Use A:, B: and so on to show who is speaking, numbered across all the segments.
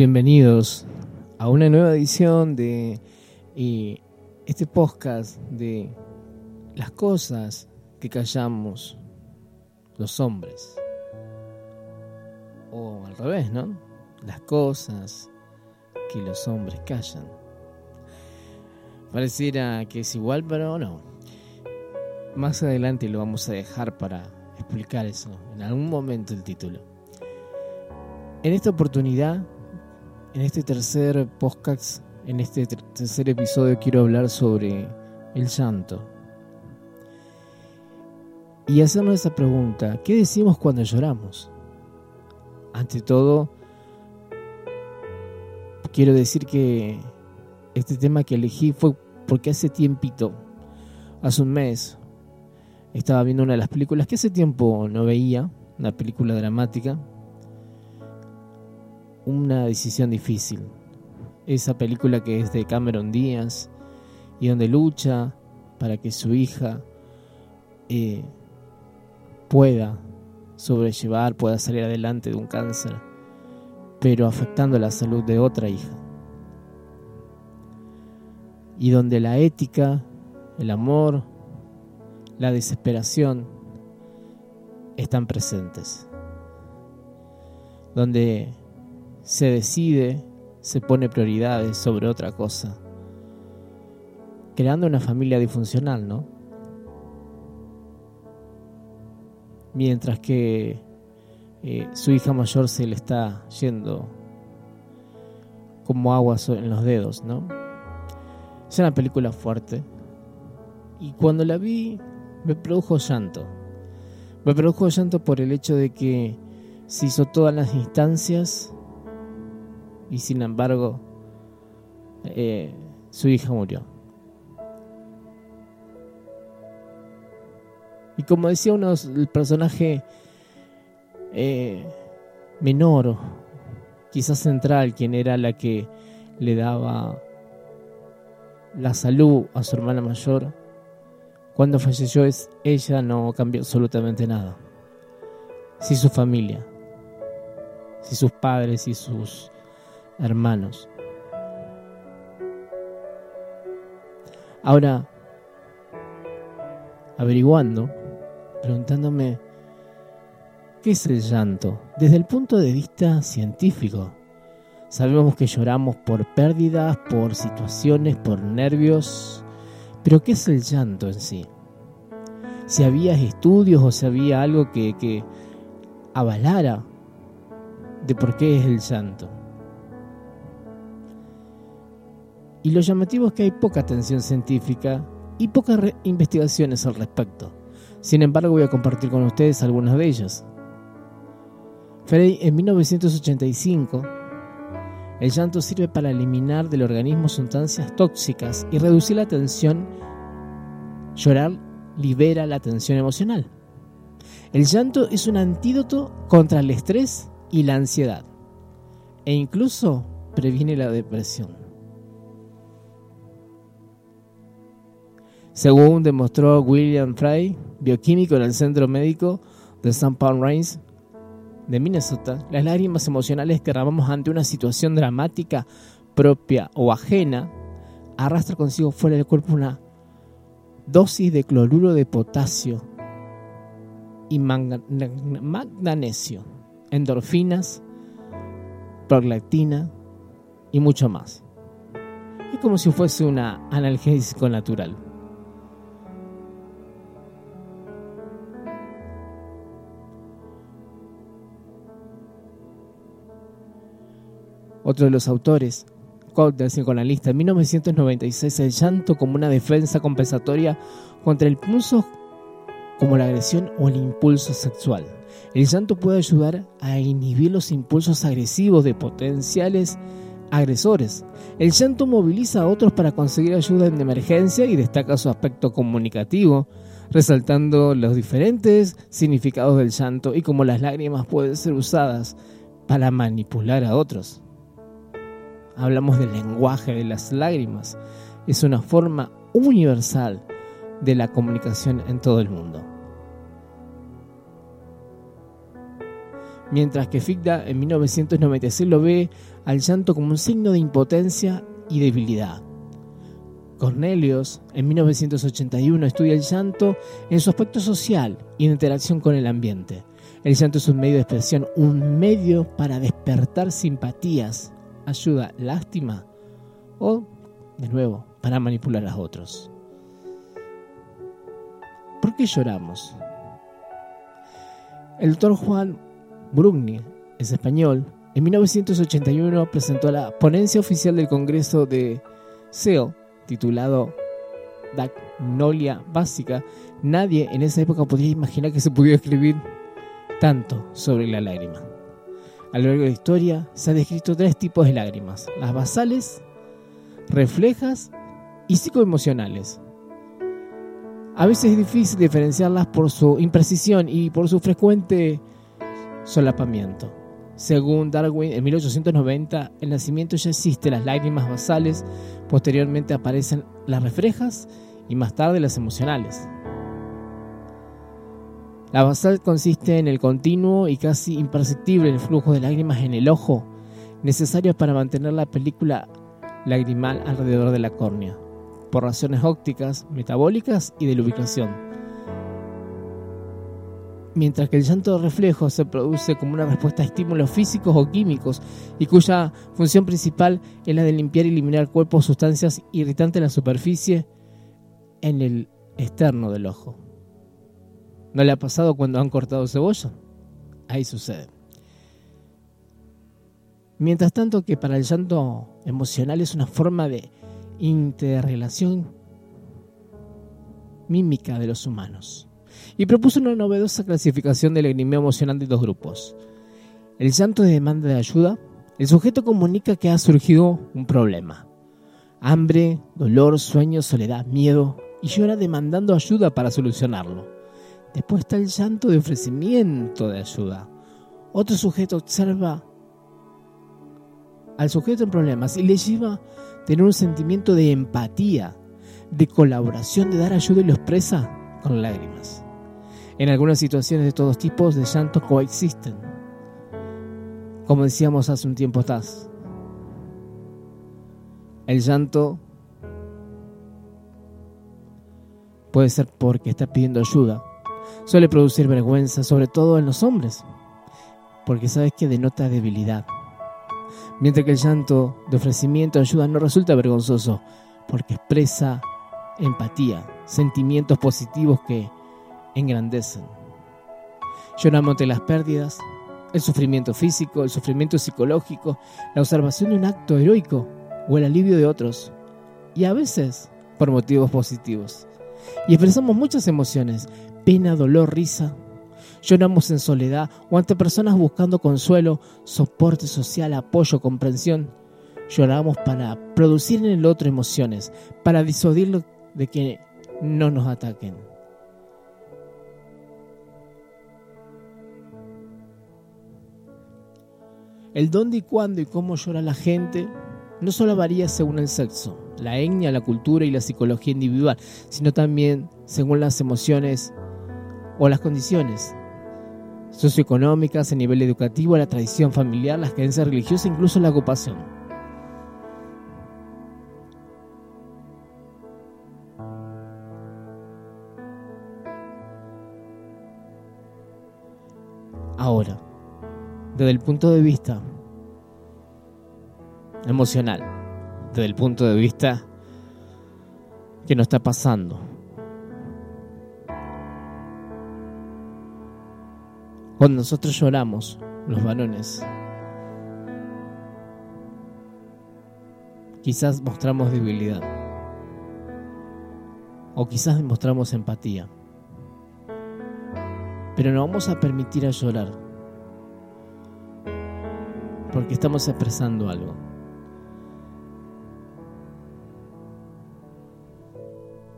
A: Bienvenidos a una nueva edición de eh, este podcast de las cosas que callamos los hombres. O al revés, ¿no? Las cosas que los hombres callan. Pareciera que es igual, pero no. Más adelante lo vamos a dejar para explicar eso, en algún momento el título. En esta oportunidad en este tercer podcast, en este tercer episodio, quiero hablar sobre el llanto. Y hacernos esa pregunta, ¿qué decimos cuando lloramos? Ante todo, quiero decir que este tema que elegí fue porque hace tiempito, hace un mes, estaba viendo una de las películas que hace tiempo no veía, una película dramática, una decisión difícil. Esa película que es de Cameron Díaz y donde lucha para que su hija eh, pueda sobrellevar, pueda salir adelante de un cáncer, pero afectando la salud de otra hija. Y donde la ética, el amor, la desesperación están presentes. Donde se decide, se pone prioridades sobre otra cosa, creando una familia disfuncional, ¿no? Mientras que eh, su hija mayor se le está yendo como agua en los dedos, ¿no? Es una película fuerte. Y cuando la vi, me produjo llanto. Me produjo llanto por el hecho de que se hizo todas las instancias y sin embargo eh, su hija murió. Y como decía uno, el personaje eh, menor, quizás central, quien era la que le daba la salud a su hermana mayor, cuando falleció es, ella no cambió absolutamente nada. Si su familia, si sus padres y sus hermanos. Ahora, averiguando, preguntándome, ¿qué es el llanto? Desde el punto de vista científico. Sabemos que lloramos por pérdidas, por situaciones, por nervios, pero ¿qué es el llanto en sí? Si había estudios o si había algo que, que avalara de por qué es el llanto. Y lo llamativo es que hay poca atención científica y pocas investigaciones al respecto. Sin embargo, voy a compartir con ustedes algunas de ellas. Frey, en 1985, el llanto sirve para eliminar del organismo sustancias tóxicas y reducir la tensión. Llorar libera la tensión emocional. El llanto es un antídoto contra el estrés y la ansiedad e incluso previene la depresión. Según demostró William Fry, bioquímico en el Centro Médico de St. Paul Reigns de Minnesota, las lágrimas emocionales que derramamos ante una situación dramática propia o ajena arrastra consigo fuera del cuerpo una dosis de cloruro de potasio y magnesio, endorfinas, prolactina y mucho más. Es como si fuese una analgésico natural. Otro de los autores, la lista en 1996, el llanto como una defensa compensatoria contra el impulso como la agresión o el impulso sexual. El llanto puede ayudar a inhibir los impulsos agresivos de potenciales agresores. El llanto moviliza a otros para conseguir ayuda en emergencia y destaca su aspecto comunicativo, resaltando los diferentes significados del llanto y cómo las lágrimas pueden ser usadas para manipular a otros. Hablamos del lenguaje de las lágrimas. Es una forma universal de la comunicación en todo el mundo. Mientras que Ficta en 1996 lo ve al llanto como un signo de impotencia y debilidad. Cornelius en 1981 estudia el llanto en su aspecto social y en interacción con el ambiente. El llanto es un medio de expresión, un medio para despertar simpatías, ayuda, lástima o, de nuevo, para manipular a otros. ¿Por qué lloramos? El doctor Juan Brugni, es español, en 1981 presentó la ponencia oficial del Congreso de SEO, titulado Dagnolia Básica. Nadie en esa época podía imaginar que se pudiera escribir tanto sobre la lágrima. A lo largo de la historia se han descrito tres tipos de lágrimas: las basales, reflejas y psicoemocionales. A veces es difícil diferenciarlas por su imprecisión y por su frecuente solapamiento. Según Darwin, en 1890 el nacimiento ya existe las lágrimas basales, posteriormente aparecen las reflejas y más tarde las emocionales. La basal consiste en el continuo y casi imperceptible flujo de lágrimas en el ojo, necesario para mantener la película lagrimal alrededor de la córnea, por razones ópticas, metabólicas y de lubricación mientras que el llanto de reflejo se produce como una respuesta a estímulos físicos o químicos y cuya función principal es la de limpiar y eliminar cuerpos sustancias irritantes en la superficie en el externo del ojo. ¿No le ha pasado cuando han cortado cebolla? Ahí sucede. Mientras tanto que para el llanto emocional es una forma de interrelación mímica de los humanos y propuso una novedosa clasificación del lagrimeo emocional de dos grupos. El llanto de demanda de ayuda, el sujeto comunica que ha surgido un problema. Hambre, dolor, sueño, soledad, miedo, y llora demandando ayuda para solucionarlo. Después está el llanto de ofrecimiento de ayuda. Otro sujeto observa al sujeto en problemas y le lleva a tener un sentimiento de empatía, de colaboración, de dar ayuda y lo expresa con lágrimas. En algunas situaciones de todos tipos de llanto coexisten. Como decíamos hace un tiempo atrás, el llanto puede ser porque está pidiendo ayuda. Suele producir vergüenza, sobre todo en los hombres, porque sabes que denota debilidad. Mientras que el llanto de ofrecimiento de ayuda no resulta vergonzoso, porque expresa empatía, sentimientos positivos que engrandecen. Lloramos ante las pérdidas, el sufrimiento físico, el sufrimiento psicológico, la observación de un acto heroico o el alivio de otros, y a veces por motivos positivos. Y expresamos muchas emociones, pena, dolor, risa. Lloramos en soledad o ante personas buscando consuelo, soporte social, apoyo, comprensión. Lloramos para producir en el otro emociones, para disuadirlo de que no nos ataquen. El dónde y cuándo y cómo llora la gente no solo varía según el sexo, la etnia, la cultura y la psicología individual, sino también según las emociones o las condiciones socioeconómicas, el nivel educativo, la tradición familiar, las creencias religiosas, incluso la ocupación. Ahora, desde el punto de vista emocional, desde el punto de vista que nos está pasando. Cuando nosotros lloramos, los varones, quizás mostramos debilidad o quizás mostramos empatía. Pero no vamos a permitir a llorar. Porque estamos expresando algo.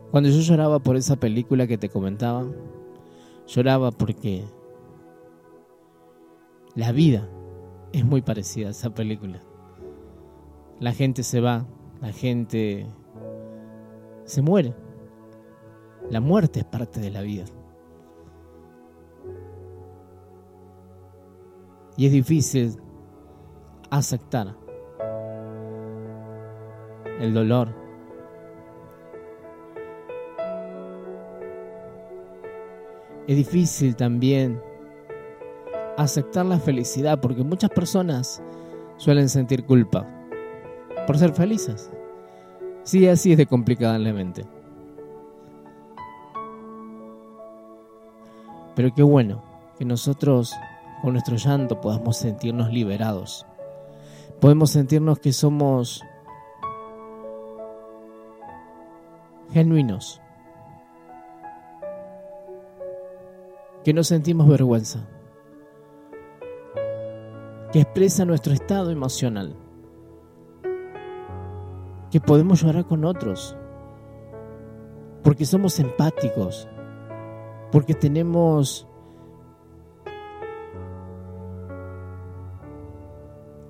A: Cuando yo lloraba por esa película que te comentaba, lloraba porque la vida es muy parecida a esa película. La gente se va, la gente se muere. La muerte es parte de la vida. Y es difícil aceptar el dolor. Es difícil también aceptar la felicidad porque muchas personas suelen sentir culpa por ser felices. Sí, así es de complicada en la mente. Pero qué bueno que nosotros con nuestro llanto podamos sentirnos liberados. Podemos sentirnos que somos genuinos. Que no sentimos vergüenza. Que expresa nuestro estado emocional. Que podemos llorar con otros, porque somos empáticos, porque tenemos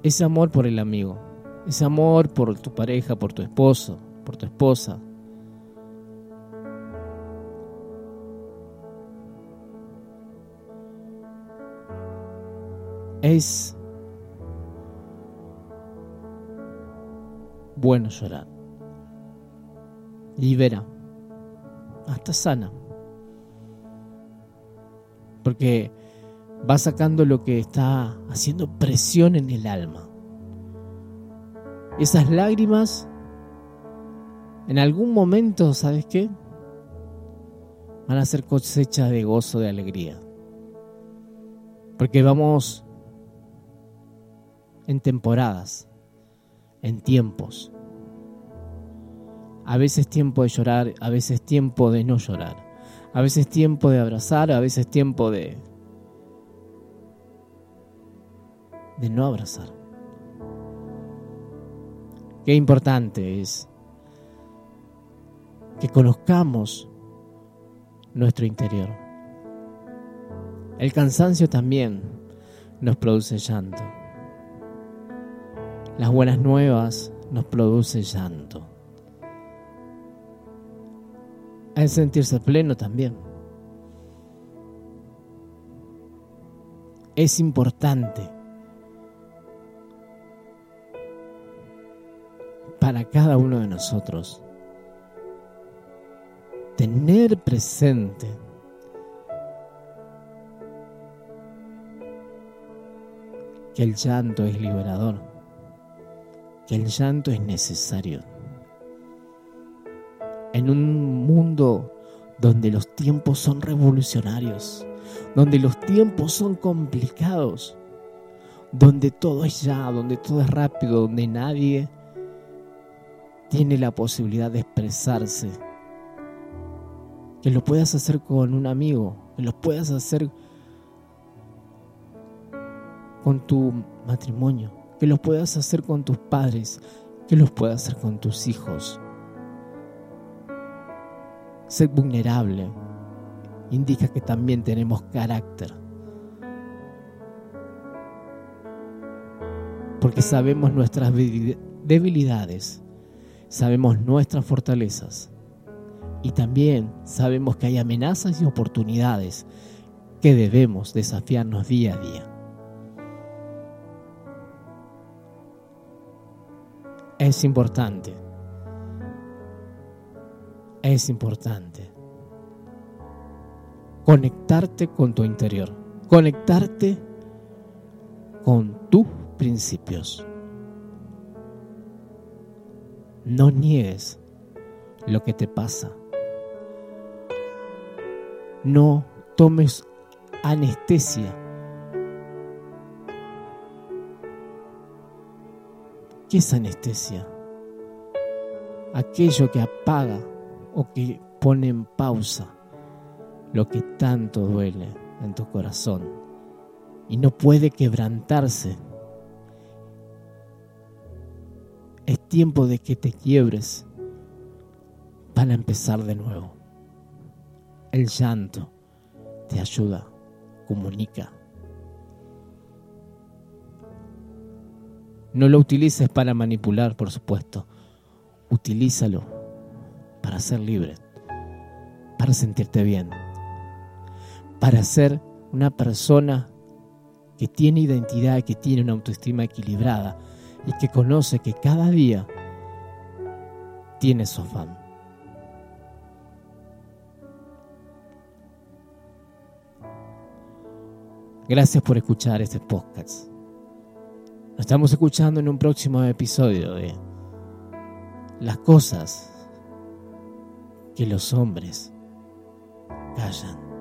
A: ese amor por el amigo, ese amor por tu pareja, por tu esposo, por tu esposa. Es bueno llorar. Libera. Hasta sana. Porque va sacando lo que está haciendo presión en el alma. Esas lágrimas, en algún momento, ¿sabes qué? Van a ser cosecha de gozo, de alegría. Porque vamos en temporadas, en tiempos. A veces tiempo de llorar, a veces tiempo de no llorar. A veces tiempo de abrazar, a veces tiempo de de no abrazar. Qué importante es que conozcamos nuestro interior. El cansancio también nos produce llanto. Las buenas nuevas nos produce llanto a sentirse pleno también. Es importante para cada uno de nosotros tener presente que el llanto es liberador, que el llanto es necesario en un mundo donde los tiempos son revolucionarios, donde los tiempos son complicados, donde todo es ya, donde todo es rápido, donde nadie tiene la posibilidad de expresarse. Que lo puedas hacer con un amigo, que lo puedas hacer con tu matrimonio, que lo puedas hacer con tus padres, que lo puedas hacer con tus hijos. Ser vulnerable indica que también tenemos carácter. Porque sabemos nuestras debilidades, sabemos nuestras fortalezas y también sabemos que hay amenazas y oportunidades que debemos desafiarnos día a día. Es importante es importante. Conectarte con tu interior, conectarte con tus principios. No niegues lo que te pasa. No tomes anestesia. ¿Qué es anestesia? Aquello que apaga o que pone en pausa lo que tanto duele. en tu corazón y no puede quebrantarse. Es tiempo de que te quiebres para empezar de nuevo. El llanto te ayuda, comunica. No lo utilices para manipular, por supuesto. Utilízalo para ser libre, para sentirte bien, para ser una persona que tiene identidad, que tiene una autoestima equilibrada y que conoce que cada día tiene su afán. Gracias por escuchar este podcast. Nos estamos escuchando en un próximo episodio de Las cosas que los hombres callan.